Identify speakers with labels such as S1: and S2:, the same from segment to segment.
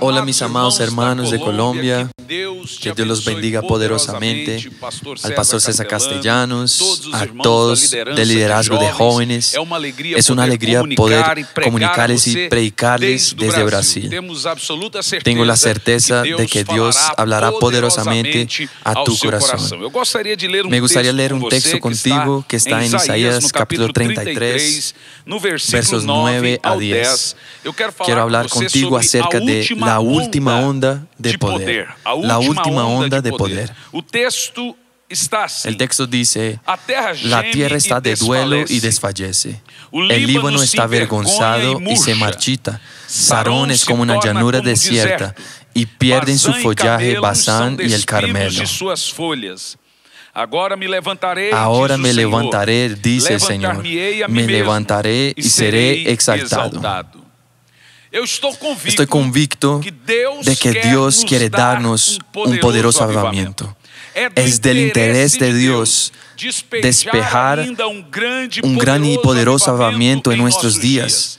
S1: Hola mis amados hermanos de Colombia, que Dios los bendiga poderosamente, al pastor César Castellanos, a todos del liderazgo de jóvenes. Es una alegría poder comunicarles y predicarles desde Brasil. Tengo la certeza de que Dios hablará poderosamente a tu corazón. Me gustaría leer un texto contigo que está en Isaías capítulo 33, versos 9 a 10. Quiero hablar contigo acerca de la última onda de poder. La última onda de poder. El texto dice, la tierra está de duelo y desfallece. El Líbano está avergonzado y se marchita. Sarón es como una llanura desierta y pierden su follaje Basán y el Carmelo. Ahora me levantaré, dice el Señor. Me levantaré y seré exaltado. Estoy convicto de que Dios quiere darnos un poderoso avivamiento. Es del interés de Dios despejar un gran y poderoso avivamiento en nuestros días.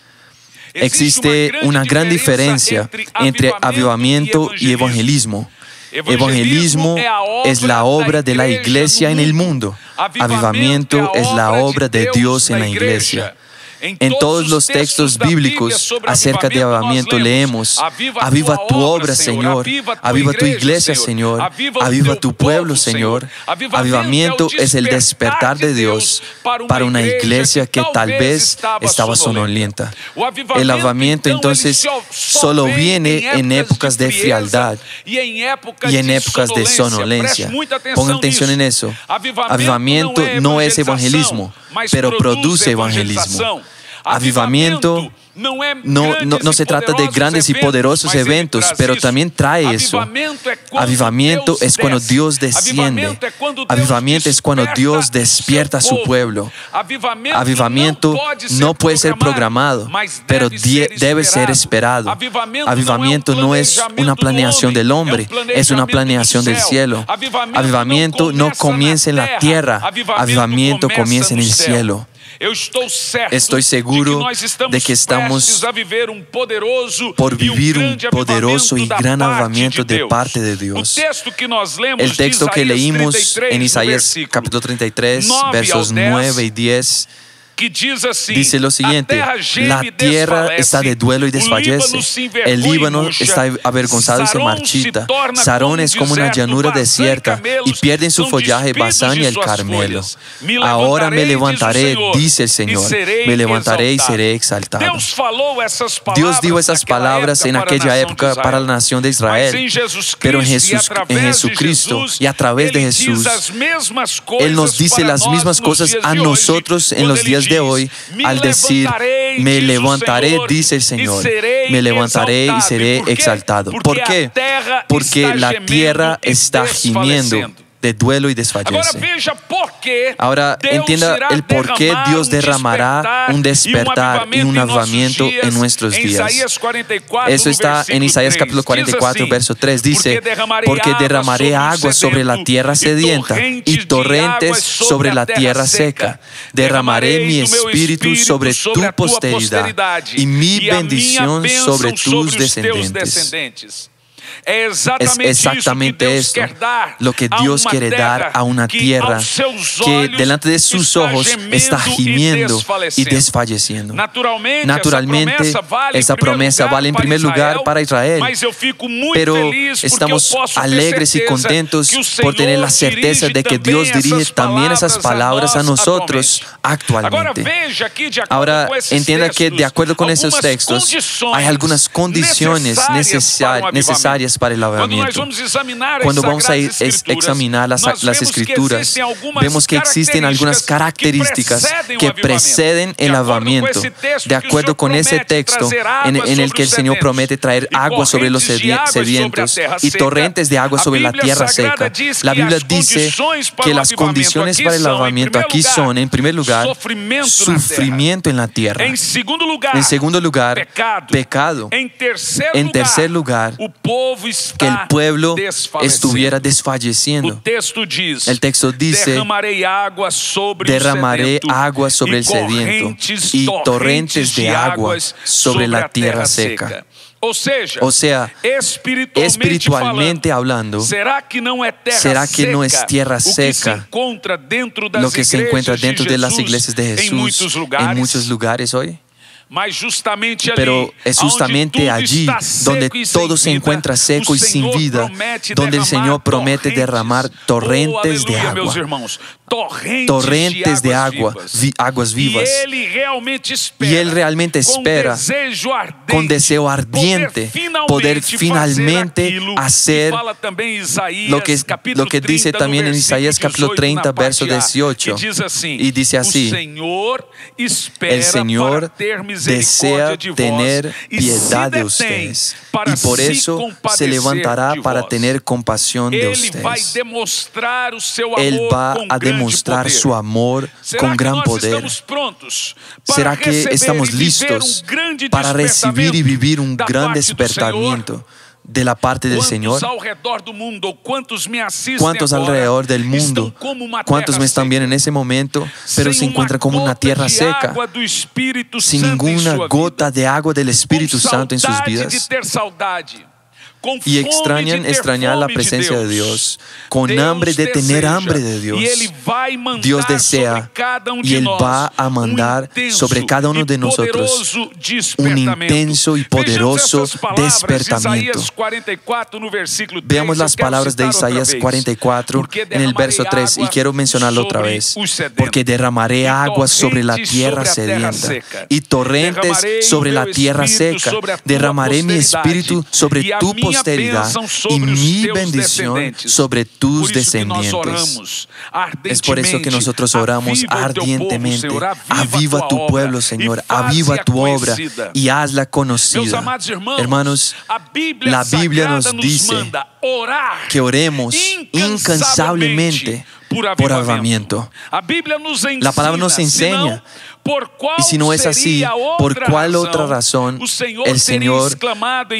S1: Existe una gran diferencia entre avivamiento y evangelismo. Evangelismo es la obra de la iglesia en el mundo. Avivamiento es la obra de Dios en la iglesia. En todos los textos bíblicos acerca de avivamiento leemos, aviva tu obra, Señor, aviva tu iglesia, Señor, aviva tu pueblo, Señor. Avivamiento es el despertar de Dios para una iglesia que tal vez estaba sonolienta. El avivamiento entonces solo viene en épocas de frialdad y en épocas de sonolencia. Pongan atención en eso. Avivamiento no es evangelismo, pero produce evangelismo. Avivamiento no, no, se trata de grandes y poderosos eventos, pero también trae eso. Avivamiento es cuando Dios desciende. Avivamiento es cuando Dios despierta a su pueblo. Avivamiento no puede ser programado, pero debe ser esperado. Avivamiento no es una planeación del hombre, es una planeación del cielo. Avivamiento no comienza en la tierra, avivamiento comienza en el cielo. Estoy seguro de que estamos por vivir un poderoso y gran avivamiento de parte de Dios. El texto que leímos en Isaías capítulo 33, versos 9 y 10 dice lo siguiente, la tierra está de duelo y desfallece, el Líbano está avergonzado y se marchita, Sarón es como una llanura desierta y pierden su follaje Basán y el Carmelo. Ahora me levantaré, dice el Señor, me levantaré y seré exaltado. Dios dijo esas palabras en aquella época para la nación de Israel, pero en, Jesús, en Jesucristo y a través de Jesús, Él nos dice las mismas cosas a nosotros en los días de hoy al decir, me levantaré, dice el Señor, me levantaré y seré exaltado. ¿Por qué? Porque la tierra está gimiendo de duelo y desfallece. Ahora entienda el por qué Dios derramará un despertar y un avivamiento en nuestros días. Eso está en Isaías capítulo 44, verso 3. Dice, porque derramaré agua sobre la tierra sedienta y torrentes sobre la tierra seca. Derramaré mi espíritu sobre tu posteridad y mi bendición sobre tus descendientes. Es exactamente esto lo que Dios quiere dar a una tierra que delante de sus ojos está gimiendo y desfalleciendo. Naturalmente, esa promesa vale en primer lugar para Israel, pero estamos alegres y contentos por tener la certeza de que Dios dirige también esas palabras a nosotros actualmente. Ahora, entienda que de acuerdo con esos textos, hay algunas condiciones necesarias para el lavamiento. Cuando vamos a examinar las, las escrituras, vemos que existen algunas características que preceden el lavamiento. De acuerdo con ese texto en, el que el Señor promete traer agua sobre los sedientos y torrentes de agua sobre la tierra seca. La Biblia dice que las condiciones para el lavamiento aquí son, en primer lugar, sufrimiento en la tierra. En segundo lugar, pecado. En tercer lugar, que el pueblo estuviera desfalleciendo. El texto dice, derramaré agua sobre el sediento y torrentes de agua sobre la tierra seca. O sea, espiritualmente hablando, ¿será que no es tierra seca lo que se encuentra dentro de las iglesias de Jesús en muchos lugares hoy? Pero es justamente allí donde todo se encuentra seco y sin vida, donde el Señor promete derramar torrentes de agua torrentes de agua, aguas vivas. Y Él realmente espera con deseo ardiente poder finalmente hacer lo que, lo que dice también en Isaías capítulo 30, verso 18. Y dice así, el Señor desea tener piedad de ustedes y por eso se levantará para tener compasión de ustedes. Él va a demostrar mostrar su amor con gran poder. ¿Será que estamos listos para recibir y vivir un gran despertamiento? de la parte del Señor? ¿Cuántos alrededor del mundo? ¿Cuántos me están viendo en ese momento, pero se encuentran como una tierra seca, sin ninguna gota de agua del Espíritu Santo en sus vidas? Y extrañan extrañar la presencia de Dios, con hambre de tener hambre de Dios. Dios desea y Él va a mandar sobre cada uno de nosotros un intenso y poderoso despertamiento. Veamos las palabras de Isaías 44 en el verso 3 y quiero mencionarlo otra vez. Porque derramaré aguas sobre la tierra sedienta y torrentes sobre la tierra seca. Derramaré mi espíritu sobre tu posteridad y mi bendición sobre tus descendientes. Es por eso que nosotros oramos ardientemente. Aviva tu pueblo, Señor. Aviva tu obra y hazla conocida. Hermanos, la Biblia nos dice que oremos incansablemente por avivamiento. La palabra nos enseña y si no es así, ¿por cuál otra razón el Señor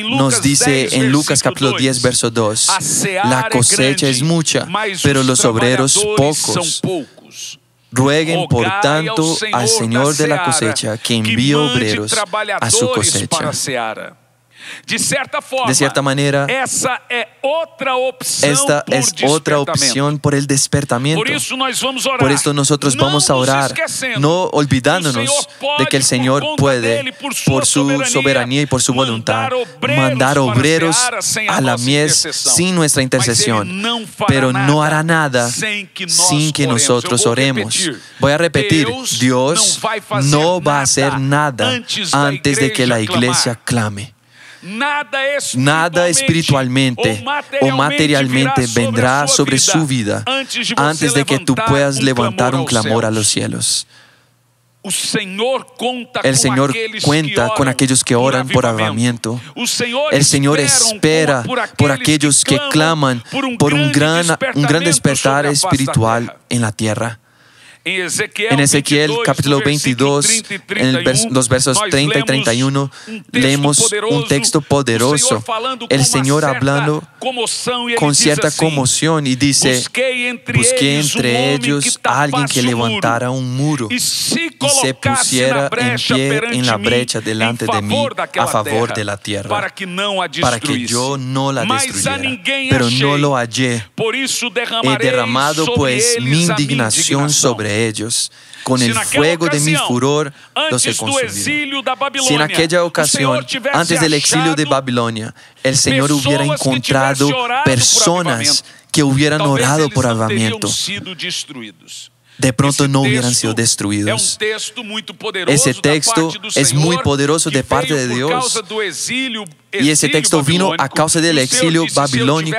S1: nos dice en Lucas capítulo 10, verso 2, la cosecha es mucha, pero los obreros pocos? Rueguen por tanto al Señor de la cosecha que envíe obreros a su cosecha. De cierta manera, esta es otra opción por el despertamiento. Por esto nosotros vamos a orar, no olvidándonos de que el Señor puede, por su soberanía y por su voluntad, mandar obreros a la mies sin nuestra intercesión, pero no hará nada sin que nosotros oremos. Voy a repetir, Dios no va a hacer nada antes de que la iglesia clame. Nada espiritualmente o materialmente vendrá sobre su vida antes de que tú puedas levantar un clamor a los cielos. El Señor cuenta con aquellos que oran por avivamiento. El Señor espera por aquellos que claman por un gran, un gran despertar espiritual en la tierra. En Ezequiel capítulo 22, en los versos 30 y 31, leemos un texto poderoso. El Señor hablando con cierta conmoción y dice, busqué entre ellos a alguien que levantara un muro y se pusiera en pie en la brecha delante de mí a favor de la tierra, para que yo no la destruyera. Pero no lo hallé. He derramado pues mi indignación sobre ellos. Con el fuego de mi furor los he consumido. Si en aquella ocasión, antes del exilio de Babilonia, el Señor hubiera encontrado personas que hubieran orado por avivamiento, de pronto no hubieran sido destruidos. Ese texto es muy poderoso de parte de Dios. Y ese texto vino a causa del exilio babilónico.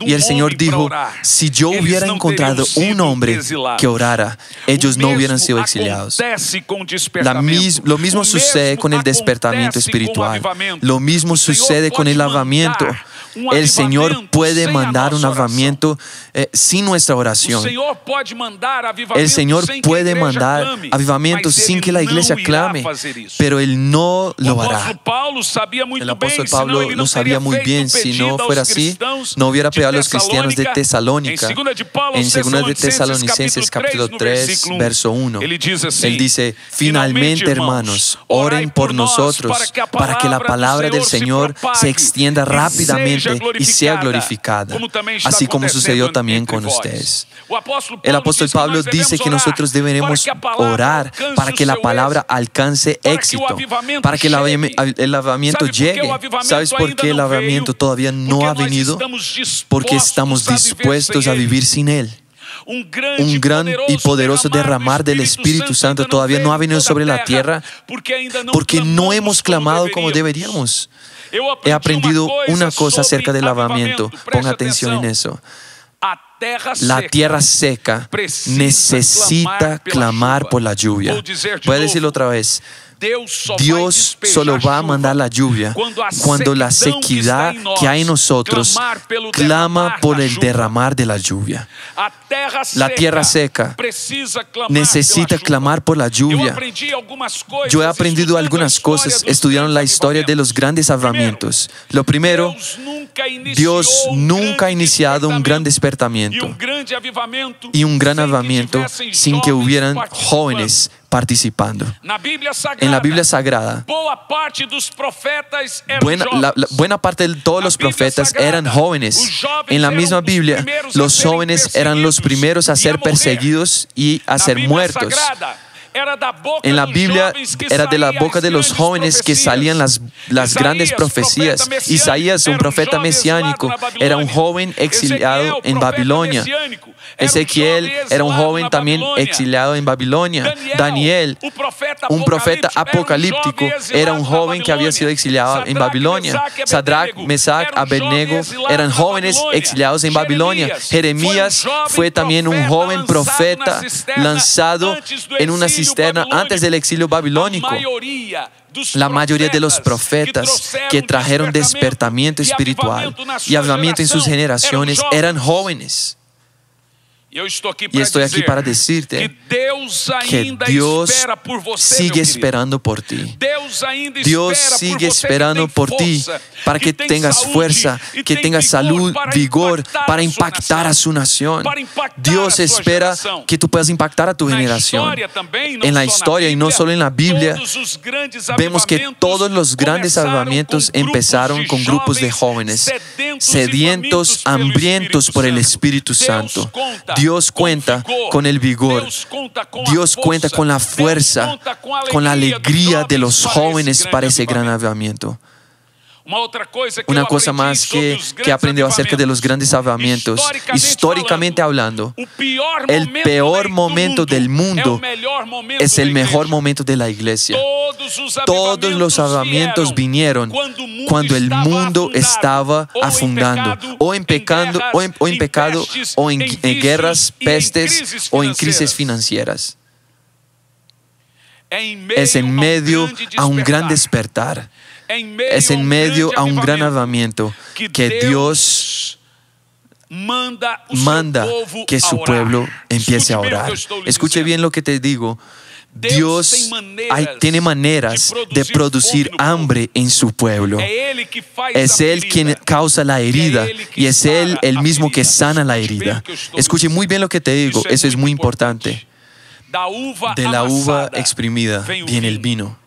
S1: Y el Señor dijo, si yo hubiera encontrado un hombre que orara, ellos no hubieran sido exiliados. lo mismo sucede con el despertamiento espiritual. Lo mismo sucede con el lavamiento El Señor puede mandar un avivamiento eh, sin nuestra oración. El Señor puede mandar avivamiento sin que la iglesia clame, pero Él no lo hará. El apóstol Pablo lo sabía muy bien. Si no fuera así, no hubiera pedido a los cristianos de Tesalónica. En 2 de Tesalonicenses capítulo 3, verso 1, Él dice, finalmente hermanos, oren por nosotros para que la palabra del Señor se extienda rápidamente y sea glorificada, así como sucedió también con ustedes. El apóstol Pablo dice que nosotros deberemos orar para que la palabra alcance éxito, para que el lavamiento llegue. ¿Sabes por qué el lavamiento todavía no ha venido? Porque estamos dispuestos a vivir sin Él. Un gran y poderoso derramar del Espíritu Santo todavía no ha venido sobre la tierra porque no hemos clamado como deberíamos. He aprendido una cosa acerca del lavamiento. Ponga atención en eso. La tierra seca necesita clamar por la lluvia. Voy a decirlo otra vez. Dios solo va a mandar la lluvia cuando la sequedad que hay en nosotros clama por el derramar de la lluvia. La tierra seca necesita clamar por la lluvia. Yo he aprendido algunas cosas estudiando la historia de los grandes avivamientos. Lo primero, Dios nunca ha iniciado un gran despertamiento y un gran avivamiento sin que hubieran jóvenes participando. En la Biblia Sagrada, buena, la, buena parte de todos los profetas eran jóvenes. En la misma Biblia, los jóvenes eran los primeros a ser perseguidos y a ser muertos. En la Biblia era de la boca de los jóvenes que salían las, las grandes profecías. Isaías, un profeta mesiánico, era un joven exiliado en Babilonia. Ezequiel era un joven también exiliado en Babilonia. Daniel, un profeta apocalíptico, era un joven que había sido exiliado en Babilonia. Sadrach, Mesach, Abednego eran jóvenes exiliados en Babilonia. Jeremías fue también un joven profeta lanzado en una antes del exilio babilónico. La mayoría de los profetas que trajeron despertamiento espiritual y hablamiento en sus generaciones eran jóvenes. Y estoy aquí para decirte que Dios sigue esperando por ti. Dios sigue esperando por ti para que tengas fuerza, que tengas salud, vigor, para impactar a su nación. Dios espera que tú puedas impactar a tu generación. En la historia y no solo en la Biblia, vemos que todos los grandes avivamientos empezaron con grupos de jóvenes sedientos, hambrientos por el Espíritu Santo. Dios cuenta con el vigor. Dios cuenta con la fuerza, con la alegría de los jóvenes para ese gran avivamiento. Una cosa más que, que aprendió acerca de los grandes avivamientos, históricamente hablando, el peor momento del mundo es el mejor momento de la iglesia. Todos los avivamientos vinieron cuando el mundo estaba afundando, o en pecado, o en, pecado, o en guerras, pestes, o en crisis financieras. Es en medio a un gran despertar es en medio a un gran avivamiento que Dios manda que su pueblo empiece a orar. Escuche bien lo que te digo. Dios tiene maneras de producir hambre en su pueblo. Es Él quien causa la herida y es Él el mismo que sana la herida. Escuche muy bien lo que te digo, eso es muy importante. De la uva exprimida viene el vino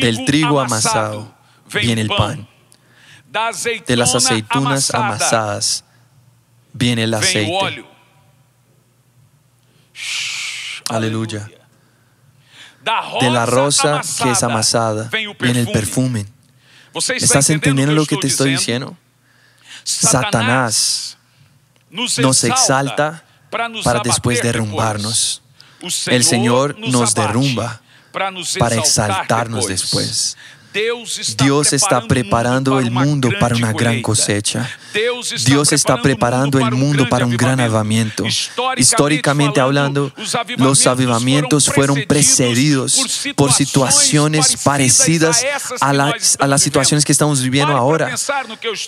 S1: del trigo amasado viene el pan. De las aceitunas amasadas viene el aceite. Aleluya. De la rosa que es amasada viene el perfume. ¿Estás entendiendo lo que te estoy diciendo? Satanás nos exalta para después derrumbarnos. El Señor nos derrumba para exaltarnos después. Dios está preparando el mundo para una gran cosecha. Dios está preparando el mundo para un gran avivamiento. Históricamente hablando, los avivamientos fueron precedidos por situaciones parecidas a las, a las situaciones que estamos viviendo ahora.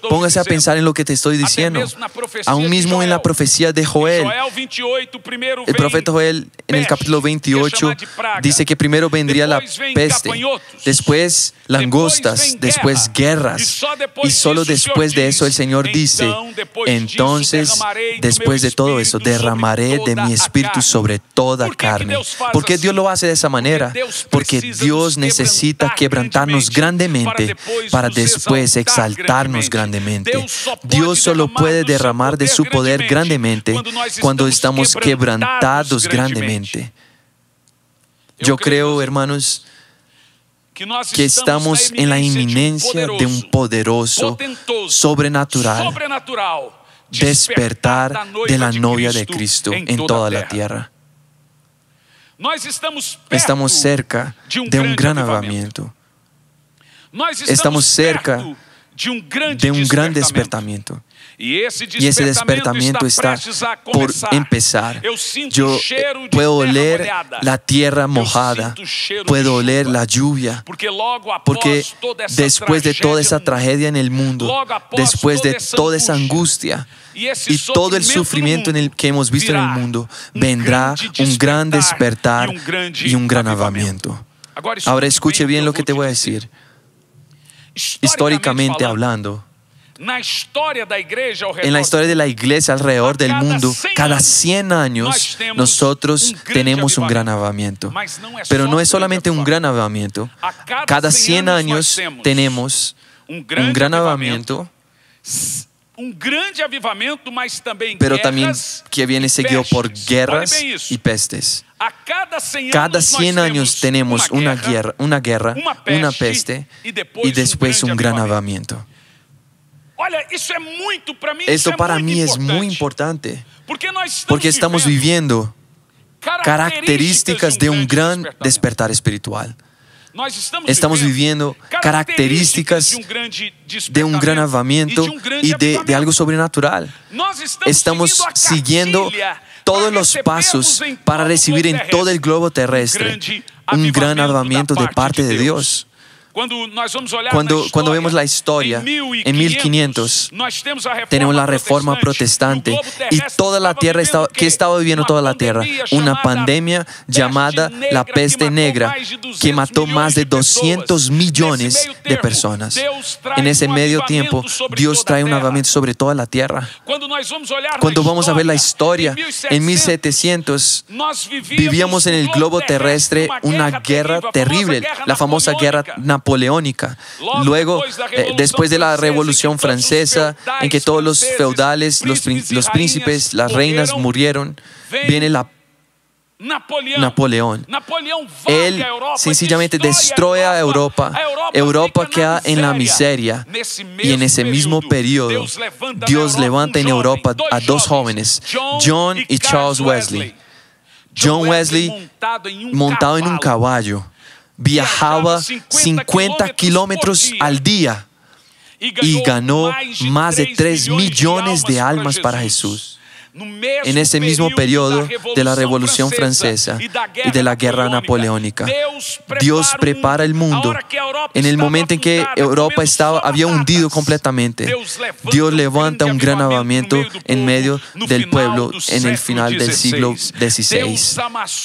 S1: Póngase a pensar en lo que te estoy diciendo. Aún mismo en la profecía de Joel, el profeta Joel en el capítulo 28 dice que primero vendría la peste, después langostas, después guerras. Y solo después de eso el Señor dice, entonces después de todo eso derramaré de mi espíritu sobre toda carne. ¿Por qué Dios lo hace de esa manera? Porque Dios necesita quebrantarnos grandemente para después exaltarnos grandemente. Dios solo puede derramar de su poder grandemente cuando estamos quebrantados grandemente. Yo creo, hermanos, que estamos en la inminencia de un poderoso, sobrenatural despertar de la novia de Cristo en toda la tierra. Estamos cerca de un gran avivamiento. Estamos cerca de un gran despertamiento. Y ese despertamiento está por empezar. Yo puedo oler la tierra mojada, puedo oler la lluvia, porque después de toda esa tragedia en el mundo, después de toda esa angustia, y todo el sufrimiento en el que hemos visto en el mundo, vendrá un gran despertar y un gran avamiento. Ahora escuche bien lo que te voy a decir. Históricamente hablando, en la historia de la iglesia alrededor del mundo, cada 100 años nosotros tenemos un gran avivamiento. Pero no es solamente un gran avivamiento. Cada 100 años tenemos un gran avivamiento. Pero también que viene seguido por guerras y pestes. Cada 100 años tenemos una guerra, una, guerra, una peste y después un gran avivamiento. Esto para mí es muy importante porque estamos viviendo características de un gran despertar espiritual. Estamos viviendo características de un gran avivamiento y de, algo sobrenatural. Estamos siguiendo todos los pasos para recibir en todo el globo terrestre un gran avivamiento de parte de Dios. Cuando, cuando vemos la historia, en 1500 tenemos la reforma protestante. y toda la tierra estaba, que estaba viviendo toda la tierra, una pandemia llamada la peste negra que mató más de 200 millones de personas. En ese medio tiempo, Dios trae un avivamiento sobre toda la tierra. Cuando vamos a ver la historia, en 1700 vivíamos en el globo terrestre una guerra terrible, la famosa guerra napoleónica napoleónica. Luego, eh, después de la Revolución Francesa, en que todos los feudales, los, los príncipes, las reinas murieron, viene la Napoleón. Él sencillamente destruye a Europa. Europa queda en la miseria. Y en ese mismo periodo, Dios levanta en Europa a dos jóvenes, John y Charles Wesley. John Wesley montado en un caballo viajaba 50 kilómetros al día. y ganó más de 3 millones de almas para Jesús en ese mismo periodo de la Revolución Francesa y de la Guerra Napoleónica. Dios prepara el mundo. En el momento en que Europa estaba, había hundido completamente, Dios levanta un gran avivamiento en medio del pueblo en el final del siglo XVI.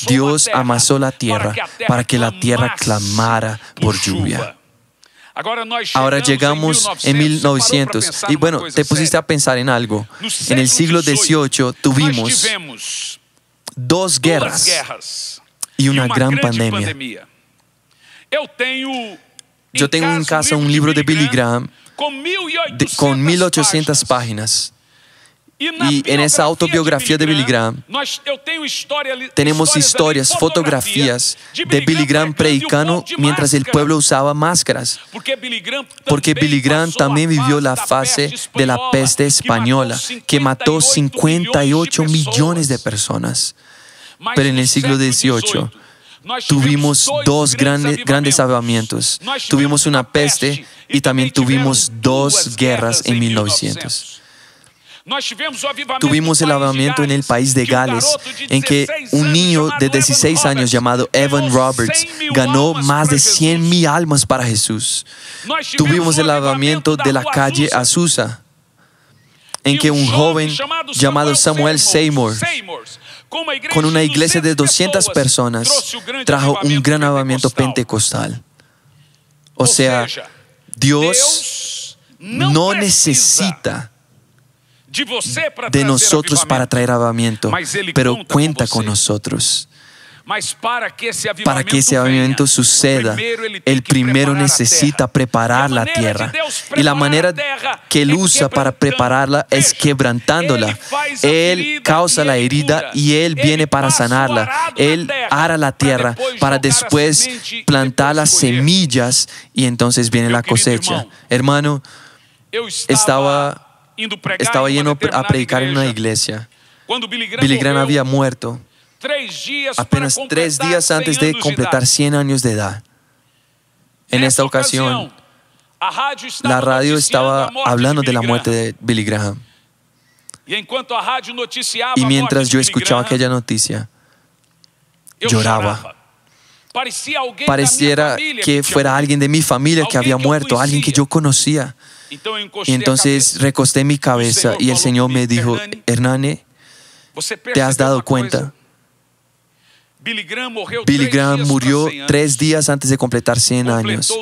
S1: Dios amasó la tierra para que la tierra clamara por lluvia. Ahora llegamos en 1900 y bueno, te pusiste a pensar en algo. En el siglo XVIII tuvimos dos guerras y una gran pandemia. Yo tengo en casa un libro de Billy Graham con 1800 páginas. Y en esa autobiografía de Billy Graham tenemos historias, fotografías de Billy Graham predicando mientras el pueblo usaba máscaras. Porque Billy Graham también vivió la fase de la peste española que mató 58 millones de personas. Pero en el siglo XVIII tuvimos dos grandes, grandes avivamientos. Tuvimos una peste y también tuvimos dos guerras en 1900. Tuvimos el avivamiento en el país de Gales, en que un niño de 16 años llamado Evan Roberts ganó más de 100 mil almas para Jesús. Tuvimos el avivamiento de la calle Azusa, en que un joven llamado Samuel Seymour, con una iglesia de 200 personas, trajo un gran avivamiento pentecostal. O sea, Dios no necesita de nosotros para traer avivamiento, pero cuenta con nosotros. Para que ese avivamiento suceda, el primero necesita preparar la tierra. Y la manera que Él usa para prepararla es quebrantándola. Él causa la herida y Él viene para sanarla. Él ara la tierra para después plantar las semillas y entonces viene la cosecha. Hermano, estaba estaba lleno a predicar en una iglesia. Billy Graham había muerto apenas tres días antes de completar 100 años de edad. En esta ocasión, la radio estaba hablando de la muerte de Billy Graham. Y mientras yo escuchaba aquella noticia, lloraba. Pareciera que fuera alguien de mi familia que había muerto, alguien que yo conocía. Y entonces recosté mi cabeza y el Señor me dijo, Hernane, ¿te has dado cuenta? Billy Graham murió tres días antes de completar 100 años.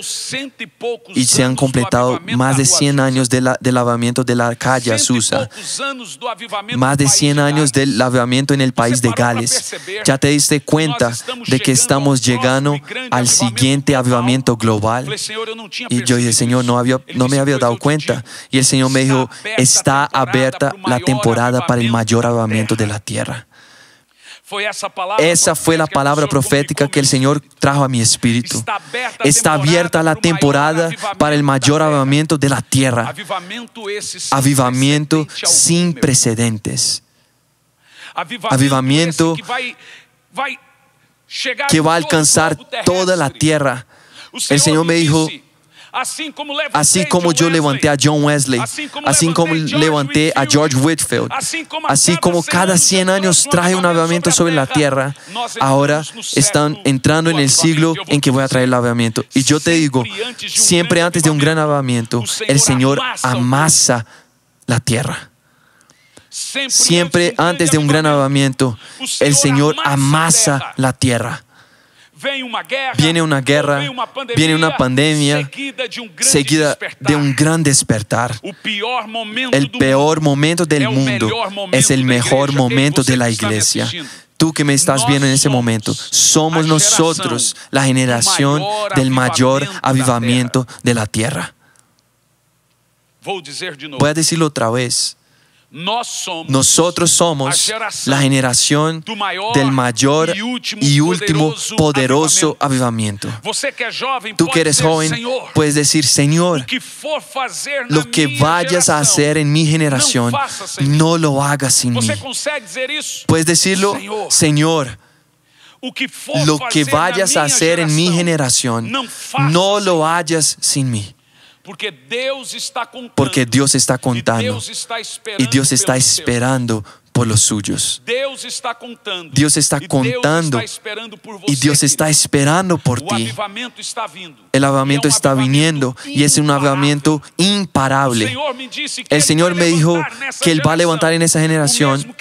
S1: y se han completado más de 100 años del lavamiento de la calle Azusa, más de 100 años del lavamiento en el país de Gales. Ya te diste cuenta de que estamos llegando al siguiente avivamiento global. Y yo dije, Señor, no, había, no me había dado cuenta. Y el Señor me dijo, está abierta la temporada para el mayor avivamiento de la tierra. Esa fue la palabra profética que el Señor trajo a mi espíritu. Está abierta la temporada para el mayor avivamiento de la tierra. Avivamiento sin precedentes. Avivamiento que va a alcanzar toda la tierra. El Señor me dijo, Así como yo levanté a John Wesley, así como levanté a George Whitfield, así como cada 100 años traje un avivamiento sobre la tierra, ahora están entrando en el siglo en que voy a traer el avivamiento. Y yo te digo, siempre antes de un gran avivamiento, el Señor amasa la tierra. Siempre antes de un gran avivamiento, el Señor amasa la tierra viene una guerra, viene una pandemia seguida de un gran despertar. El peor momento del mundo es el mejor momento de la iglesia. Tú que me estás viendo en ese momento, somos nosotros la generación del mayor avivamiento de la tierra. Voy a decirlo otra vez. Nosotros somos la generación del mayor y último poderoso avivamiento. Tú que eres joven, puedes decir, Señor, lo que vayas a hacer en mi generación, no lo hagas sin mí. Puedes decirlo, Señor, lo que vayas a hacer en mi generación, no lo hagas sin mí. Porque Dios está contando. Y Dios está esperando por los suyos. Dios está contando y Dios está esperando por ti. El avivamiento está viniendo y es un avivamiento imparable. El Señor me dijo que Él va a levantar en esa generación.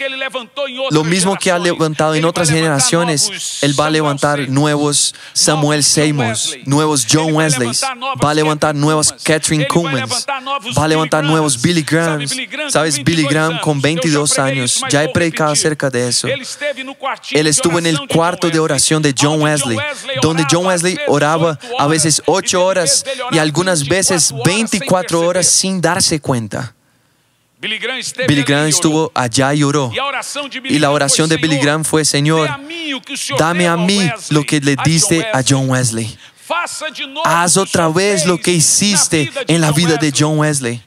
S1: lo mismo que ha levantado en otras generaciones. Él va a levantar nuevos Samuel Seymour, nuevos John Wesley, va a levantar nuevos Catherine Cummins, va a levantar nuevos Billy Graham. ¿Sabes? Billy Graham con 22 años ya he predicado acerca de eso. Él estuvo en el cuarto de oración de John Wesley, donde John Wesley oraba a veces ocho horas y algunas veces 24 horas sin darse cuenta. Billy Graham estuvo allá y oró. Y la oración de Billy Graham fue, Señor, dame a mí lo que le diste a John Wesley. Haz otra vez lo que hiciste en la vida de John Wesley.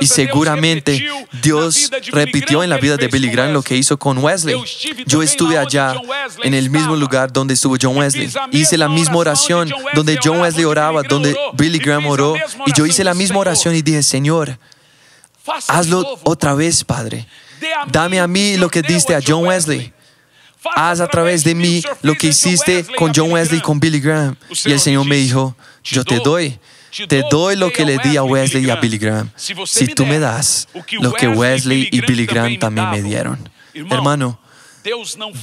S1: Y seguramente Dios repitió en la vida de Billy Graham lo que hizo con Wesley. Yo estuve allá en el mismo lugar donde estuvo John Wesley. Hice la misma oración donde John Wesley oraba, donde Billy Graham oró. Y yo hice la misma oración y dije, Señor, hazlo otra vez, Padre. Dame a mí lo que diste a John Wesley. Haz a través de mí lo que hiciste con John Wesley y con Billy Graham. Y el Señor me dijo, yo te doy. Te doy lo que le di a Wesley y a Billy Graham. Si tú me das lo que Wesley y Billy Graham también me dieron. Hermano,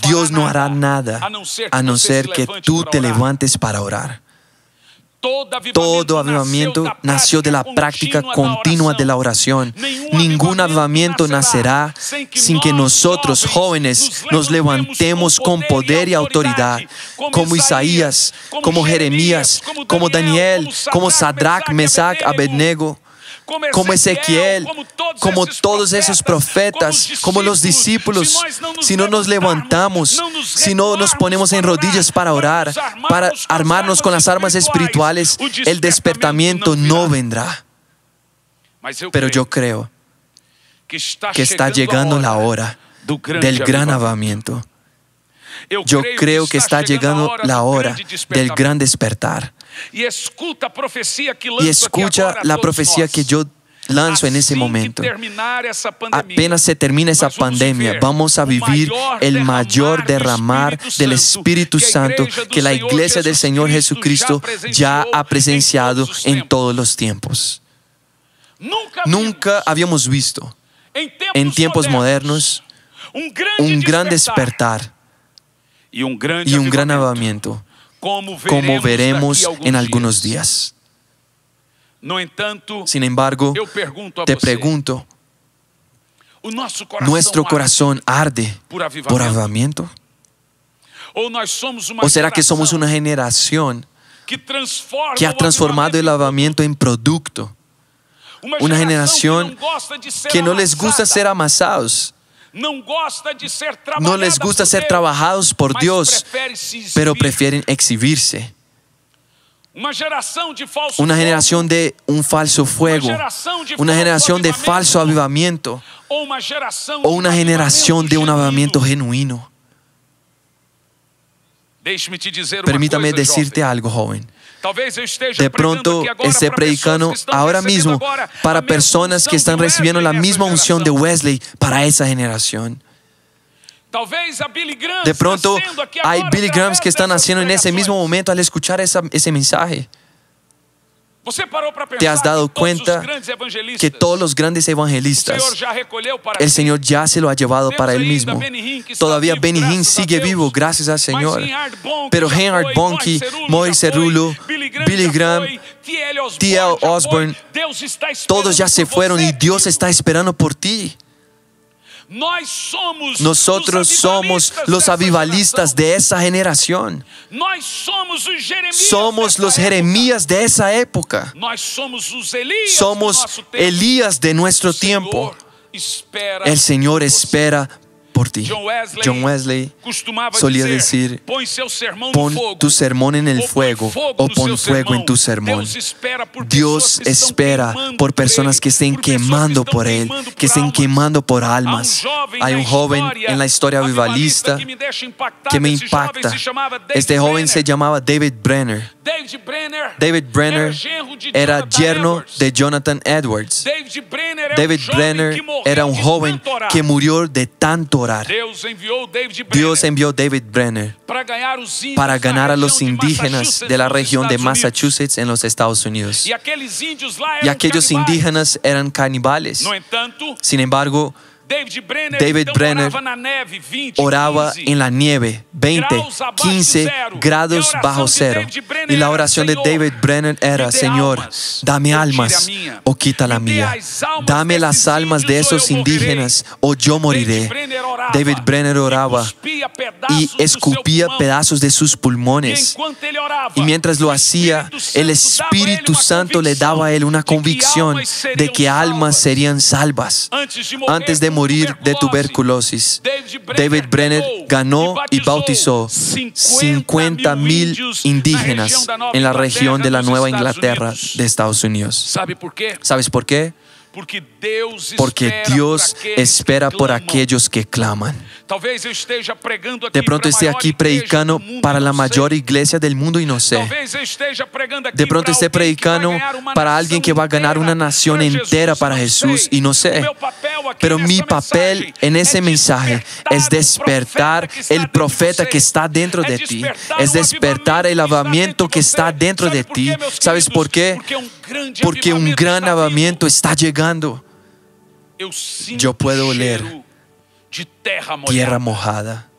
S1: Dios no hará nada a no ser que tú te levantes para orar. Todo avivamiento nació de la práctica continua de la oración. Ningún avivamiento nacerá sin que nosotros jóvenes nos levantemos con poder y autoridad, como Isaías, como Jeremías, como Daniel, como Sadrach, Mesach, Abednego como Ezequiel, como todos esos profetas, como los discípulos, si no nos levantamos, si no nos ponemos en rodillas para orar, para armarnos con las armas espirituales, el despertamiento no vendrá. Pero yo creo que está llegando la hora del gran avamiento. Yo creo que está llegando la hora del gran despertar. Y escucha la profecía que yo lanzo en ese momento. Apenas se termina esa pandemia, vamos a vivir el mayor derramar del Espíritu Santo que la iglesia del Señor Jesucristo ya ha presenciado en todos los tiempos. Nunca habíamos visto en tiempos modernos un gran despertar y un gran avamiento como veremos en algunos días. Sin embargo, te pregunto, ¿nuestro corazón arde por avivamiento? ¿O será que somos una generación que ha transformado el avivamiento en producto? Una generación que no les gusta ser amasados, no les gusta ser trabajados por Dios, pero prefieren exhibirse. Una generación de un falso fuego, una generación de falso avivamiento o una generación de un avivamiento genuino. Permítame decirte algo, joven. De pronto esté predicando ahora mismo para personas que están recibiendo la misma unción de Wesley para esa generación. De pronto hay Billy Grahams que están haciendo en ese mismo momento al escuchar ese mensaje. ¿Te has dado cuenta que todos los grandes evangelistas, el Señor ya se lo ha llevado para él mismo? Todavía Benny Hinn sigue vivo, gracias al Señor. Pero Heinrich Bonnke, Moisés Cerulo, Billy Graham, T.L. Osborne, todos ya se fueron y Dios está esperando por ti. Nosotros somos los avivalistas de esa generación. Somos los Jeremías de esa época. Somos Elías de nuestro tiempo. El Señor espera por ti. John Wesley solía decir, pon tu sermón en el fuego o pon fuego en tu sermón. Dios espera por personas que estén quemando por Él, que estén quemando por almas. Hay un joven en la historia vivalista que me impacta. Este joven se llamaba David Brenner. David Brenner era yerno de Jonathan Edwards. David Brenner era un joven que murió de tanto Dios envió David Brenner para ganar a los indígenas de la región de Massachusetts en los Estados Unidos. Y aquellos indígenas eran caníbales. Sin embargo, David Brenner, oraba en la nieve, 20, 15 grados bajo cero. Y la oración de David Brenner era, Señor, dame almas o quita la mía. Dame las almas de esos indígenas o yo moriré. David Brenner oraba y escupía pedazos de sus pulmones. Y mientras lo hacía, el Espíritu Santo le daba a él una convicción de que almas serían salvas. Antes de morir de tuberculosis, David Brenner ganó y bautizó 50 mil indígenas en la región de la Nueva Inglaterra de Estados Unidos. ¿Sabes por qué? Porque Dios espera por aquellos que claman. De pronto esté aquí predicando para la mayor iglesia del mundo y no sé. De pronto esté predicando para alguien que va a ganar una nación entera para Jesús y no sé. Pero mi papel en ese mensaje es despertar el profeta que está dentro de ti. Es despertar el lavamiento que está dentro de ti. ¿Sabes por qué? Porque un gran lavamiento está llegando. Yo puedo leer tierra mojada.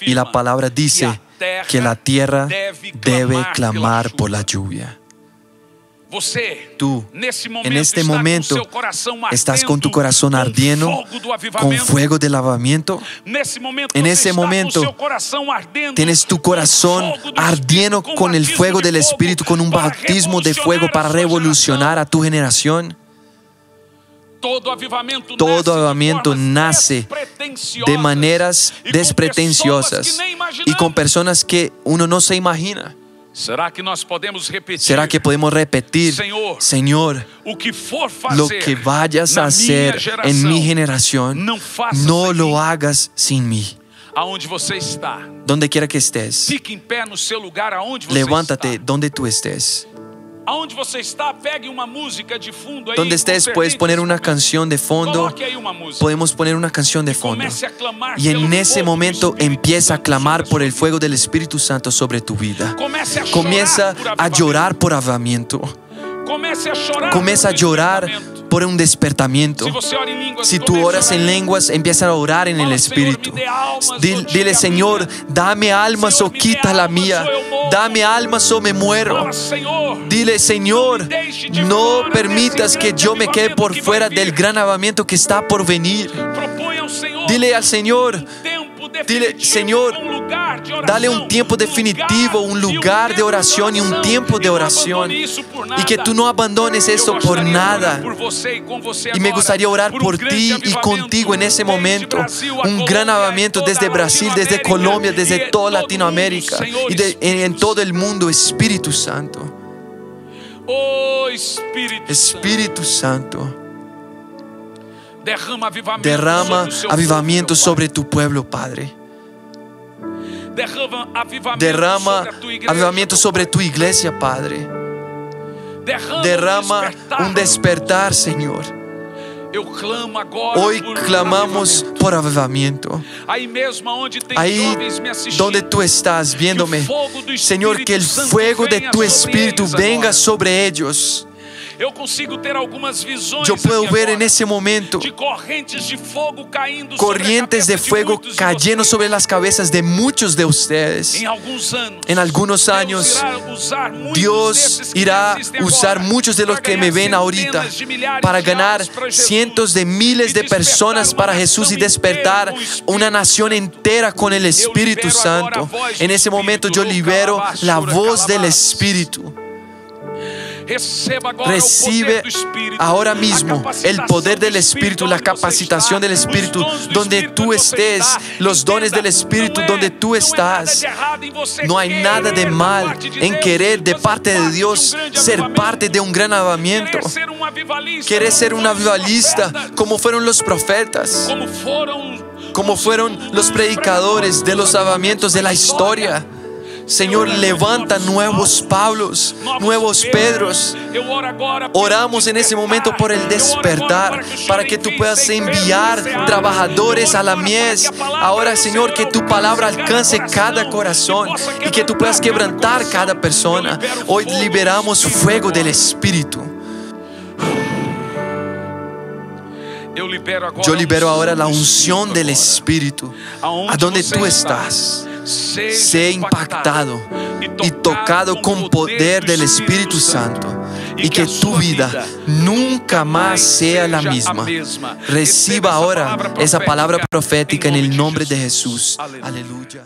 S1: Y la palabra dice que la tierra debe clamar por la lluvia. Tú, en este momento, estás con tu corazón ardiendo con fuego de lavamiento. En ese momento, tienes tu corazón ardiendo con el fuego del Espíritu, con un bautismo de fuego para revolucionar a tu generación. Todo avivamiento nace de maneras despretenciosas y con personas que uno no se imagina.
S2: ¿Será que nós podemos repetir?
S1: ¿Será que podemos repetir,
S2: Señor,
S1: Señor,
S2: o que for fazer
S1: lo que vayas a hacer en mi generación, no lo
S2: mim.
S1: hagas sin mí?
S2: aonde você está?
S1: Donde quiera que estés,
S2: Fique em pé no seu lugar aonde você
S1: levántate
S2: está.
S1: donde tú estés. Donde estés puedes poner una canción de fondo. Podemos poner una canción de fondo.
S2: A clamar
S1: Y en ese momento empieza a clamar por el fuego del Espíritu Santo sobre tu vida. Comienza a llorar por avivamiento. Comienza a
S2: por
S1: llorar por un despertamiento. Si tú oras en lenguas, empieza a orar en el Espíritu. Dile, Señor, dame almas o quita la mía. Dame almas o me muero. Dile, Señor, no permitas que yo me quede por fuera del gran avivamiento que está por venir. Dile al Señor, Dile, Señor, dale un tiempo definitivo, un lugar de oración y un tiempo de oración. Y que tú no abandones eso por nada. Y me gustaría orar por ti y contigo en ese momento. Un gran avivamiento desde Brasil, desde Colombia, desde toda Latinoamérica y de- en, en todo el mundo, Espíritu Santo.
S2: Oh
S1: Espíritu Santo,
S2: derrama sobre
S1: avivamiento sobre tu pueblo, Padre.
S2: Derrama sobre
S1: avivamiento sobre tu iglesia, Padre.
S2: derrama,
S1: un despertar, Señor.
S2: Eu clamo agora
S1: Hoy
S2: por
S1: clamamos por avivamiento.
S2: Mesmo onde tem
S1: Ahí
S2: me
S1: donde tú estás viéndome,
S2: que
S1: Señor, que el fuego de tu Espíritu venga sobre ellos.
S2: Eu consigo ter algumas visões
S1: Yo puedo ver en ese momento
S2: de correntes de fogo caindo
S1: corrientes
S2: a
S1: de fuego
S2: de
S1: cayendo sobre las cabezas de muchos de ustedes.
S2: Em alguns anos,
S1: En algunos
S2: Deus
S1: años,
S2: irá usar muitos
S1: Dios irá
S2: assistem
S1: usar muchos de los que me ven ahorita para ganar cientos de miles
S2: e
S1: de personas para Jesús y despertar una nación entera con el Espíritu
S2: a
S1: Santo. En ese momento yo libero la voz del. Espíritu. Recibe ahora mismo el poder del Espíritu, la capacitación del Espíritu, donde tú estés, los dones del Espíritu donde tú estás.
S2: em
S1: No hay nada de
S2: da
S1: mal en querer de parte de Dios
S2: um grande
S1: ser parte de un gran avivamiento.
S2: Querer ser um
S1: Quieres ser un avivalista como fueron los profetas,
S2: como
S1: fueron los predicadores de los avivamientos de la historia. Señor, levanta nuevos Pablos, nuevos Pedros. Oramos en ese momento por el despertar, para que tú puedas enviar trabajadores a la mies. Ahora, Señor, que tu palabra
S2: alcance cada
S1: corazón y que tú puedas quebrantar cada persona. Hoy liberamos fuego del Espíritu. Yo libero ahora la unción del Espíritu. A donde tú
S2: está,
S1: estás, sé impactado y tocado con poder del Espíritu Santo y que tu vida nunca más sea la misma. Reciba ahora esa palabra profética en el nombre de Jesús. Aleluya.